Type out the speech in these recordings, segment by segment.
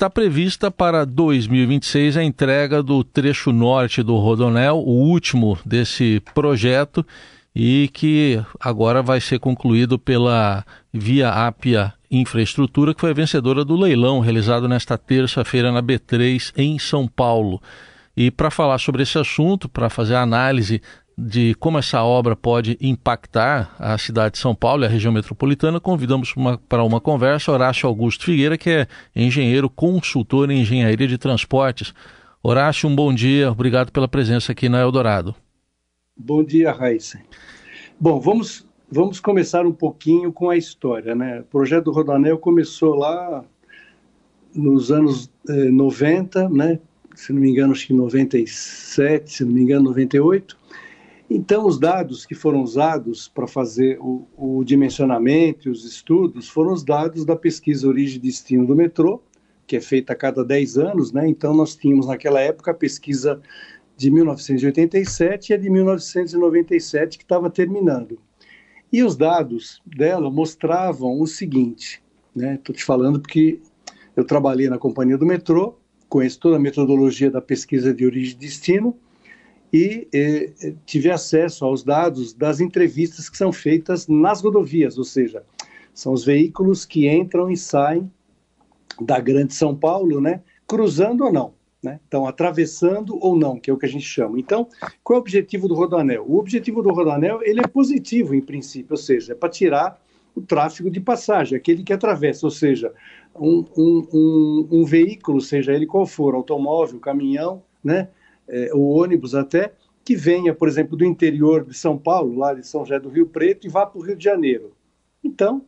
está prevista para 2026 a entrega do trecho norte do Rodonel, o último desse projeto, e que agora vai ser concluído pela Via Ápia Infraestrutura, que foi a vencedora do leilão realizado nesta terça-feira na B3 em São Paulo. E para falar sobre esse assunto, para fazer a análise de como essa obra pode impactar a cidade de São Paulo e a região metropolitana, convidamos uma, para uma conversa Horácio Augusto Figueira, que é engenheiro consultor em engenharia de transportes. Horácio, um bom dia, obrigado pela presença aqui na Eldorado. Bom dia, Raíssa. Bom, vamos, vamos começar um pouquinho com a história. Né? O projeto do Rodanel começou lá nos anos eh, 90, né? se não me engano, acho que 97, se não me engano, 98 então, os dados que foram usados para fazer o, o, dimensionamento e os estudos foram os dados da pesquisa Origem e Destino do metrô, que é feita a cada 10 anos, né? Então, nós tínhamos naquela época a pesquisa de 1987 e a de 1997 que estava terminando. E os dados dela mostravam o seguinte, né? Estou te falando porque eu trabalhei na companhia do metrô, conheço toda a metodologia da pesquisa de origem e destino, e eh, tive acesso aos dados das entrevistas que são feitas nas rodovias, ou seja, são os veículos que entram e saem da Grande São Paulo, né, cruzando ou não, né, então atravessando ou não, que é o que a gente chama. Então, qual é o objetivo do Rodanel? O objetivo do Rodanel ele é positivo em princípio, ou seja, é para tirar o tráfego de passagem, aquele que atravessa, ou seja, um, um, um, um veículo, seja ele qual for, automóvel, caminhão, né, é, o ônibus até, que venha, por exemplo, do interior de São Paulo, lá de São José do Rio Preto, e vá para o Rio de Janeiro. Então,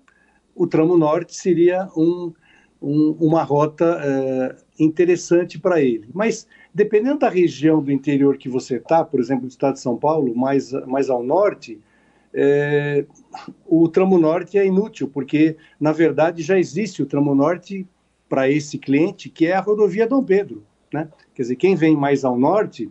o tramo norte seria um, um, uma rota é, interessante para ele. Mas, dependendo da região do interior que você está, por exemplo, do estado de São Paulo, mais, mais ao norte, é, o tramo norte é inútil, porque, na verdade, já existe o tramo norte para esse cliente, que é a rodovia Dom Pedro. Né? Quer dizer, quem vem mais ao norte,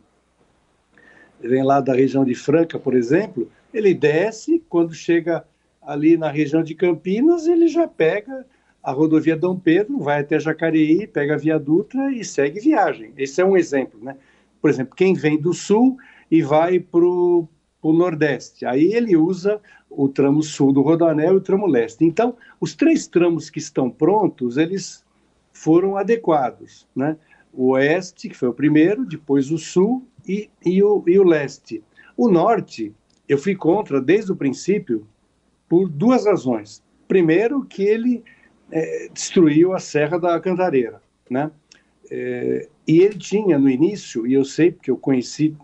vem lá da região de Franca, por exemplo, ele desce, quando chega ali na região de Campinas, ele já pega a rodovia Dom Pedro, vai até Jacareí, pega a Via Dutra e segue viagem. Esse é um exemplo, né? Por exemplo, quem vem do sul e vai para o Nordeste, aí ele usa o tramo sul do Rodoanel e o tramo leste. Então, os três tramos que estão prontos, eles foram adequados, né? O oeste, que foi o primeiro, depois o sul e, e, o, e o leste. O norte, eu fui contra desde o princípio por duas razões. Primeiro, que ele é, destruiu a Serra da Cantareira, né? É, e ele tinha no início, e eu sei porque eu conheci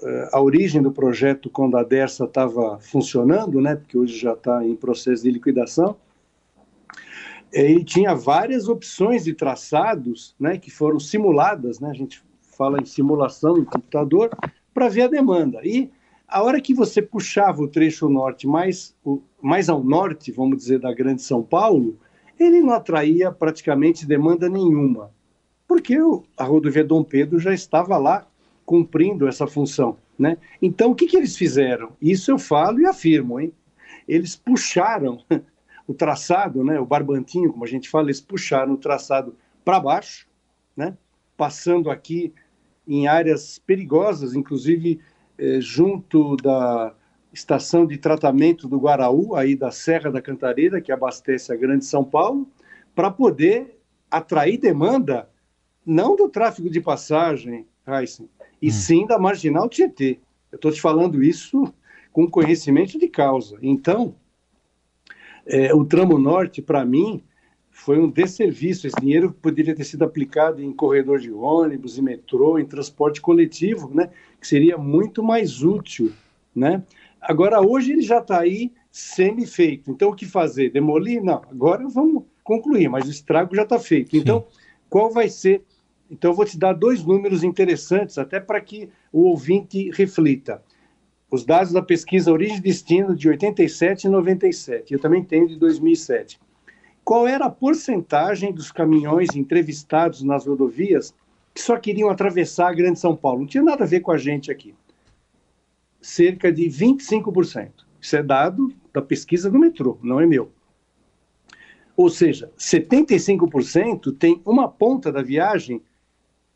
é, a origem do projeto quando a Dersa estava funcionando, né? Porque hoje já está em processo de liquidação ele tinha várias opções de traçados, né, que foram simuladas, né, a gente fala em simulação em computador, para ver a demanda. E a hora que você puxava o trecho norte mais, mais ao norte, vamos dizer, da Grande São Paulo, ele não atraía praticamente demanda nenhuma, porque a rodovia Dom Pedro já estava lá cumprindo essa função. Né? Então, o que, que eles fizeram? Isso eu falo e afirmo, hein? Eles puxaram o traçado, né, o barbantinho, como a gente fala, eles puxaram o traçado para baixo, né, passando aqui em áreas perigosas, inclusive eh, junto da estação de tratamento do Guaraú, aí da Serra da Cantareira, que abastece a Grande São Paulo, para poder atrair demanda não do tráfego de passagem, Heisen, e hum. sim da marginal Tietê. Eu estou te falando isso com conhecimento de causa. Então, é, o tramo norte, para mim, foi um desserviço. Esse dinheiro poderia ter sido aplicado em corredor de ônibus, em metrô, em transporte coletivo, né? que seria muito mais útil. Né? Agora, hoje ele já está aí semi-feito. Então, o que fazer? Demolir? Não, agora vamos concluir, mas o estrago já está feito. Então, Sim. qual vai ser? Então, eu vou te dar dois números interessantes, até para que o ouvinte reflita os dados da pesquisa Origem e Destino de 87 e 97, eu também tenho de 2007. Qual era a porcentagem dos caminhões entrevistados nas rodovias que só queriam atravessar a Grande São Paulo? Não tinha nada a ver com a gente aqui. Cerca de 25%. Isso é dado da pesquisa do metrô, não é meu. Ou seja, 75% tem uma ponta da viagem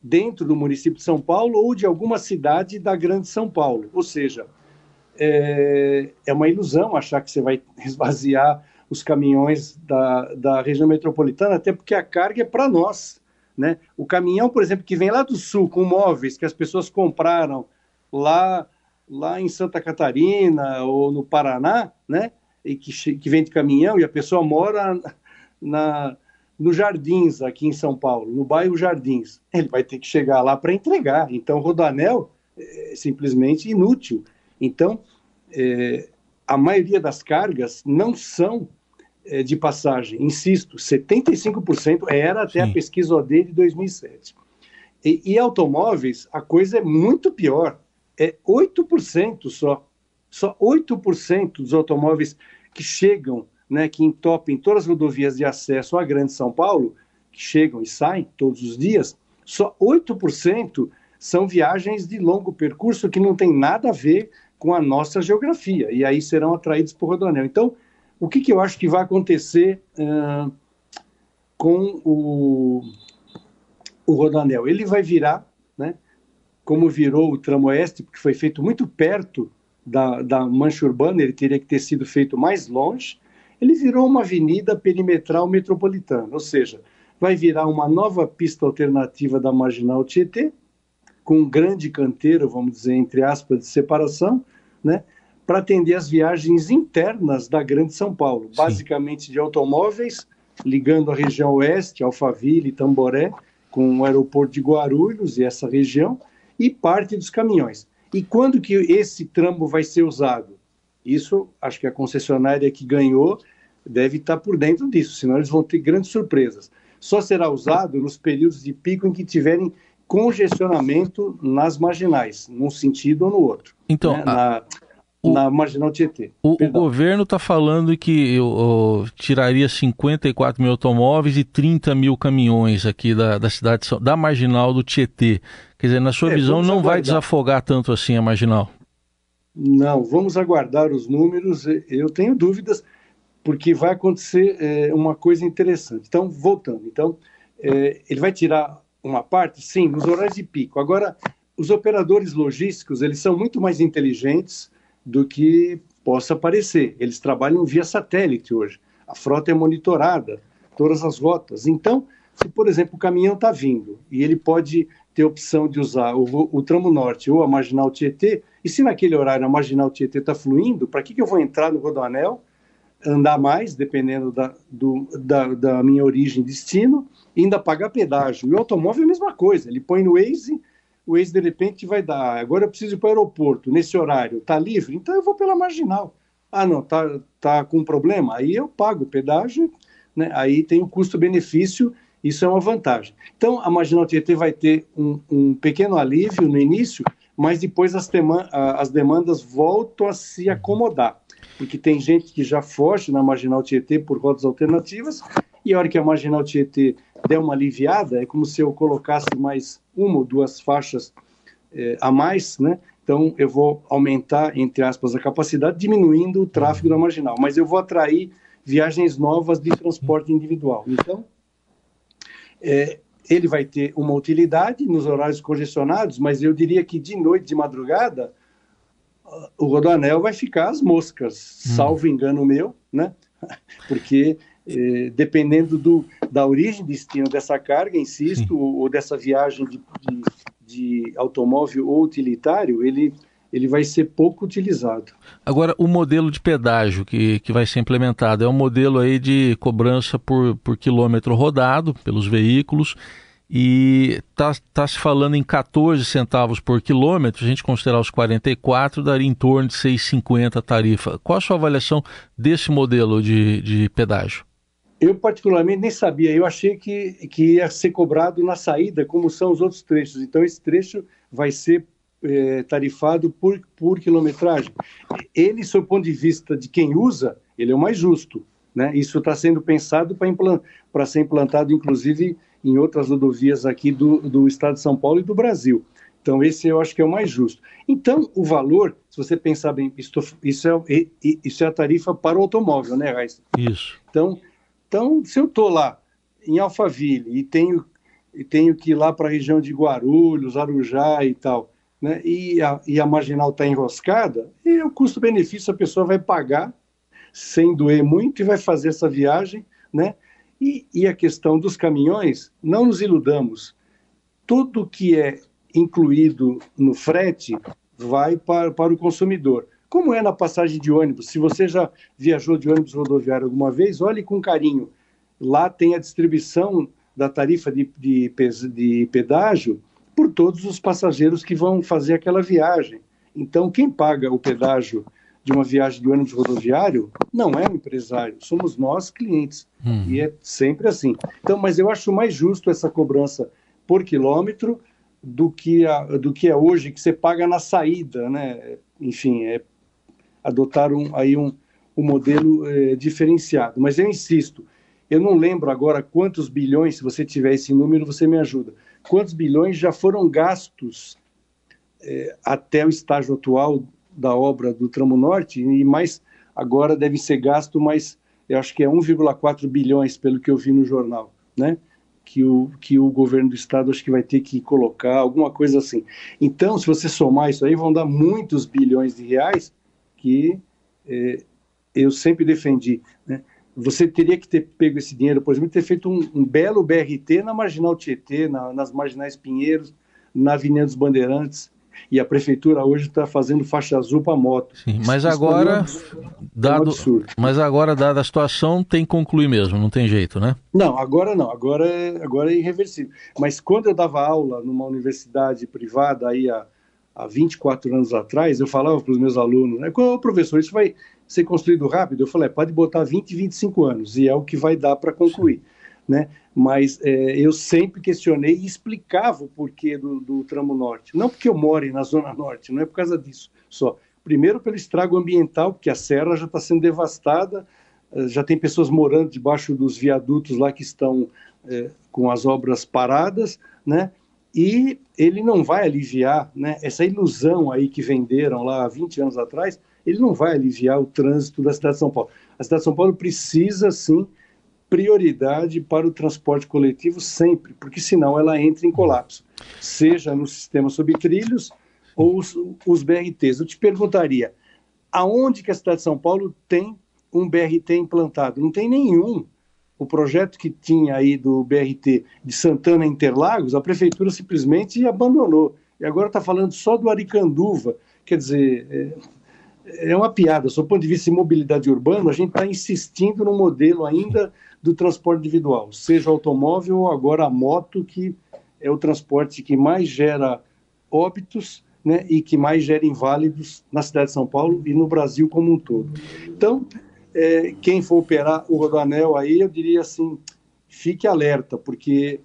dentro do município de São Paulo ou de alguma cidade da Grande São Paulo. Ou seja, é, é uma ilusão achar que você vai esvaziar os caminhões da, da região metropolitana, até porque a carga é para nós. Né? O caminhão, por exemplo, que vem lá do sul com móveis que as pessoas compraram lá, lá em Santa Catarina ou no Paraná, né? e que, que vem de caminhão e a pessoa mora na, no Jardins, aqui em São Paulo, no bairro Jardins. Ele vai ter que chegar lá para entregar. Então, Rodanel é simplesmente inútil. Então, é, a maioria das cargas não são é, de passagem. Insisto, 75% era até Sim. a pesquisa OD de 2007. E, e automóveis, a coisa é muito pior. É 8% só. Só 8% dos automóveis que chegam, né, que entopem todas as rodovias de acesso à Grande São Paulo, que chegam e saem todos os dias, só 8% são viagens de longo percurso que não tem nada a ver com a nossa geografia, e aí serão atraídos por Rodoanel. Então, o que, que eu acho que vai acontecer uh, com o, o Rodoanel? Ele vai virar, né, como virou o tramo oeste, porque foi feito muito perto da, da mancha urbana, ele teria que ter sido feito mais longe, ele virou uma avenida perimetral metropolitana, ou seja, vai virar uma nova pista alternativa da Marginal Tietê, com um grande canteiro, vamos dizer, entre aspas, de separação, né, para atender as viagens internas da Grande São Paulo, Sim. basicamente de automóveis, ligando a região oeste, Alphaville, Tamboré, com o aeroporto de Guarulhos e essa região, e parte dos caminhões. E quando que esse tramo vai ser usado? Isso, acho que a concessionária que ganhou deve estar por dentro disso, senão eles vão ter grandes surpresas. Só será usado nos períodos de pico em que tiverem congestionamento nas marginais, num sentido ou no outro. Então, né? na, o, na marginal Tietê. O, o governo está falando que eu, eu, tiraria 54 mil automóveis e 30 mil caminhões aqui da, da cidade, da marginal do Tietê. Quer dizer, na sua é, visão, não aguardar. vai desafogar tanto assim a marginal? Não, vamos aguardar os números. Eu tenho dúvidas, porque vai acontecer é, uma coisa interessante. Então, voltando. Então, é, ele vai tirar uma parte, sim, nos horários de pico. Agora, os operadores logísticos, eles são muito mais inteligentes do que possa parecer. Eles trabalham via satélite hoje. A frota é monitorada, todas as rotas. Então, se, por exemplo, o caminhão está vindo e ele pode ter opção de usar o, o, tramo norte ou a marginal Tietê, e se naquele horário a marginal Tietê está fluindo, para que, que eu vou entrar no Rodoanel, andar mais, dependendo da, do, da, da minha origem e destino, e ainda pagar pedágio? E o automóvel é a mesma coisa, ele põe no Waze o ex de repente vai dar, agora eu preciso ir para o aeroporto, nesse horário, está livre? Então eu vou pela marginal. Ah, não, tá, tá com problema? Aí eu pago o pedágio, né? aí tem o custo-benefício, isso é uma vantagem. Então a marginal Tietê vai ter um, um pequeno alívio no início, mas depois as, as demandas voltam a se acomodar, porque tem gente que já foge na marginal Tietê por rotas alternativas, e a hora que a marginal Tietê der uma aliviada, é como se eu colocasse mais uma ou duas faixas é, a mais, né? Então eu vou aumentar, entre aspas, a capacidade, diminuindo o tráfego da marginal, mas eu vou atrair viagens novas de transporte individual. Então, é, ele vai ter uma utilidade nos horários congestionados, mas eu diria que de noite, de madrugada, o Rodoanel vai ficar as moscas, hum. salvo engano meu, né? Porque eh, dependendo do, da origem e destino dessa carga, insisto, ou, ou, dessa viagem de, de, de, automóvel ou utilitário, ele, ele vai ser pouco utilizado. Agora, o modelo de pedágio que, que vai ser implementado é um modelo aí de cobrança por, por quilômetro rodado pelos veículos e está tá se falando em 14 centavos por quilômetro, a gente considerar os 44, daria em torno de 6,50 tarifa. Qual a sua avaliação desse modelo de, de pedágio? Eu, particularmente, nem sabia. Eu achei que, que ia ser cobrado na saída, como são os outros trechos. Então, esse trecho vai ser é, tarifado por, por quilometragem. Ele, sob o ponto de vista de quem usa, ele é o mais justo. Né? Isso está sendo pensado para implant, ser implantado, inclusive, em outras rodovias aqui do, do estado de São Paulo e do Brasil. Então, esse eu acho que é o mais justo. Então, o valor, se você pensar bem, isso, é, isso é a tarifa para o automóvel, né, Raíssa? Isso. Então, Então, se eu estou lá em Alphaville e tenho, e tenho que ir lá para a região de Guarulhos, Arujá e tal, né, e, a, e a marginal está enroscada, e o custo-benefício a pessoa vai pagar sem doer muito e vai fazer essa viagem, né? E, e a questão dos caminhões, não nos iludamos, tudo que é incluído no frete vai para, para o consumidor. Como é na passagem de ônibus? Se você já viajou de ônibus rodoviário alguma vez, olhe com carinho. Lá tem a distribuição da tarifa de, de, de pedágio por todos os passageiros que vão fazer aquela viagem. Então, quem paga o pedágio de uma viagem de ônibus rodoviário não é um empresário, somos nós clientes. Hum. E é sempre assim. Então, mas eu acho mais justo essa cobrança por quilômetro do que, a, do que é hoje, que você paga na saída, né? Enfim, é adotar um, aí um, um modelo é, diferenciado. Mas eu insisto, eu não lembro agora quantos bilhões, se você tiver esse número, você me ajuda. Quantos bilhões já foram gastos é, até o estágio atual da obra do Tramo Norte, e mais agora deve ser gasto mais, eu acho que é 1,4 bilhões, pelo que eu vi no jornal, né? Que o, que o governo do estado acho que vai ter que colocar, alguma coisa assim. Então, se você somar isso aí, vão dar muitos bilhões de reais que é, eu sempre defendi, né? Você teria que ter pego esse dinheiro, por exemplo, ter feito um, um belo BRT na Marginal Tietê, na, nas Marginais Pinheiros, na Avenida dos Bandeirantes, e a prefeitura hoje está fazendo faixa azul para moto. Sim, mas Isso agora, é um dado, mas agora dada a situação, tem que concluir mesmo, não tem jeito, né? Não, agora não, agora é, agora é irreversível. Mas quando eu dava aula numa universidade privada aí há, há 24 anos atrás, eu falava para os meus alunos, né, o professor, isso vai ser construído rápido? Eu falei, é, pode botar 20, 25 anos, e é o que vai dar para concluir. Sim né? Mas é, eu sempre questionei e explicava o porquê do, do tramo norte. Não porque eu moro na zona norte, não é por causa disso só. Primeiro pelo estrago ambiental, porque a serra já está sendo devastada, eh, já tem pessoas morando debaixo dos viadutos lá que estão é, com as obras paradas, né? E ele não vai aliviar, né? Essa ilusão aí que venderam lá há 20 anos atrás, ele não vai aliviar o trânsito da cidade de São Paulo. A cidade de São Paulo precisa, sim, prioridade para o transporte coletivo sempre, porque senão ela entra em colapso, seja no sistema sob trilhos ou os, os BRTs. Eu te perguntaria, aonde que a cidade de São Paulo tem um BRT implantado? Não tem nenhum. O projeto que tinha aí do BRT de Santana Interlagos, a prefeitura simplesmente abandonou. E agora está falando só do Aricanduva. Quer dizer, é, uma piada. Do ponto de vista de mobilidade urbana, a gente está insistindo no modelo ainda do transporte individual, seja automóvel ou agora a moto, que é o transporte que mais gera óbitos né, e que mais gera inválidos na cidade de São Paulo e no Brasil como um todo. Então, é, quem for operar o Rodoanel aí, eu diria assim, fique alerta, porque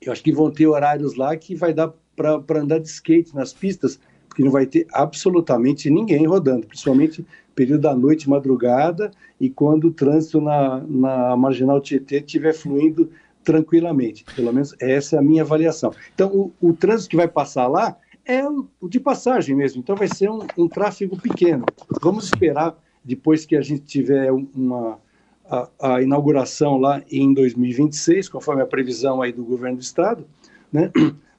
eu acho que vão ter horários lá que vai dar para andar de skate nas pistas, porque não vai ter absolutamente ninguém rodando, principalmente período da noite, madrugada, e quando o trânsito na, na marginal Tietê estiver fluindo tranquilamente. Pelo menos essa é a minha avaliação. Então, o, o trânsito que vai passar lá é o, de passagem mesmo, então vai ser um, um, tráfego pequeno. Vamos esperar, depois que a gente tiver uma, a, a, inauguração lá em 2026, conforme a previsão aí do governo do estado, né,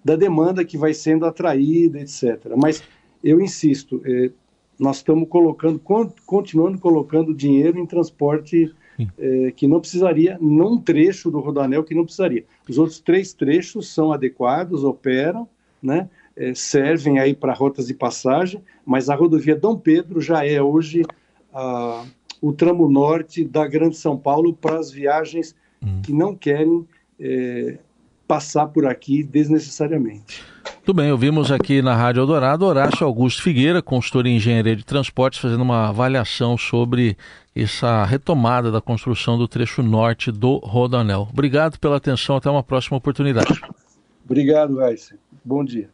da demanda que vai sendo atraída, etc. Mas eu insisto, eh, nós estamos colocando, continuando colocando dinheiro em transporte é, que não precisaria, num trecho do Rodanel que não precisaria. Os outros três trechos são adequados, operam, né, é, servem aí para rotas de passagem, mas a rodovia Dom Pedro já é hoje a, o tramo norte da Grande São Paulo para as viagens hum. que não querem é, passar por aqui desnecessariamente. Tudo bem, ouvimos aqui na Rádio Eldorado Horácio Augusto Figueira, consultor em engenharia de transportes, fazendo uma avaliação sobre essa retomada da construção do trecho norte do Rodanel. Obrigado pela atenção, até uma próxima oportunidade. Obrigado, Raíssa. Bom dia.